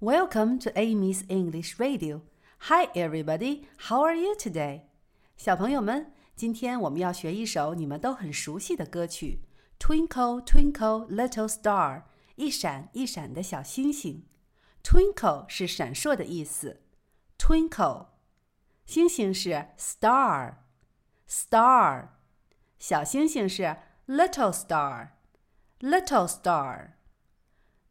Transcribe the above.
Welcome to Amy's English Radio. Hi, everybody. How are you today? 小朋友们，今天我们要学一首你们都很熟悉的歌曲《Twinkle Twinkle Little Star》，一闪一闪的小星星。Twinkle 是闪烁的意思，Twinkle，星星是 star，star，小星星是 little star，little star。